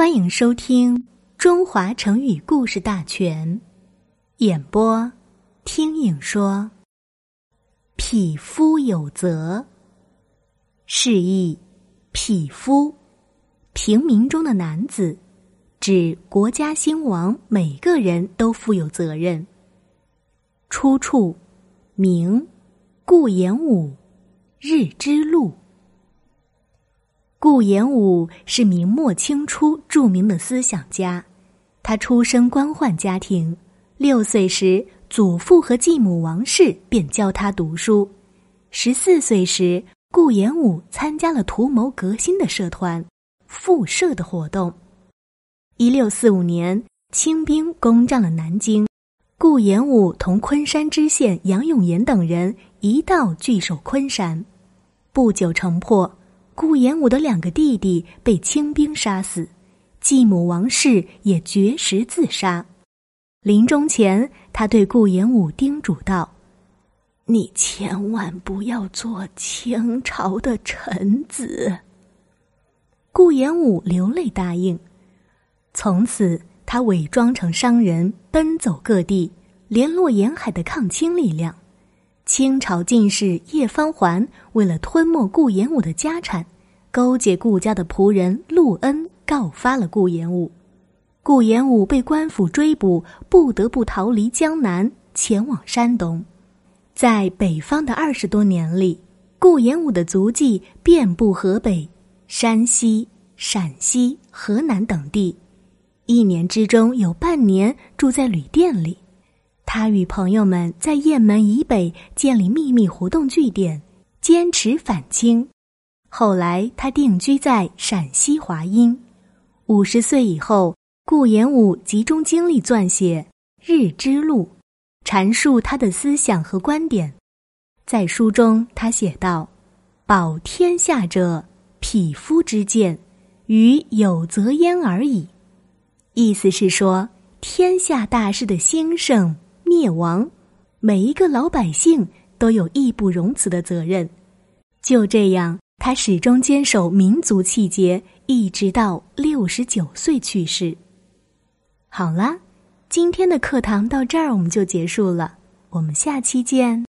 欢迎收听《中华成语故事大全》，演播：听影说。匹夫有责，示意匹夫，平民中的男子，指国家兴亡，每个人都负有责任。出处：明顾炎武《日之路》。顾炎武是明末清初著名的思想家，他出身官宦家庭，六岁时祖父和继母王氏便教他读书。十四岁时，顾炎武参加了图谋革新的社团——复社的活动。一六四五年，清兵攻占了南京，顾炎武同昆山知县杨永言等人一道据守昆山，不久城破。顾炎武的两个弟弟被清兵杀死，继母王氏也绝食自杀。临终前，他对顾炎武叮嘱道：“你千万不要做清朝的臣子。”顾炎武流泪答应。从此，他伪装成商人，奔走各地，联络沿海的抗清力量。清朝进士叶方环为了吞没顾炎武的家产，勾结顾家的仆人陆恩告发了顾炎武。顾炎武被官府追捕，不得不逃离江南，前往山东。在北方的二十多年里，顾炎武的足迹遍布河北、山西、陕西、河南等地，一年之中有半年住在旅店里。他与朋友们在雁门以北建立秘密活动据点，坚持反清。后来，他定居在陕西华阴。五十岁以后，顾炎武集中精力撰写《日之路》，阐述他的思想和观点。在书中，他写道：“保天下者，匹夫之见，与有则焉而已。”意思是说，天下大事的兴盛。灭亡，每一个老百姓都有义不容辞的责任。就这样，他始终坚守民族气节，一直到六十九岁去世。好啦，今天的课堂到这儿我们就结束了，我们下期见。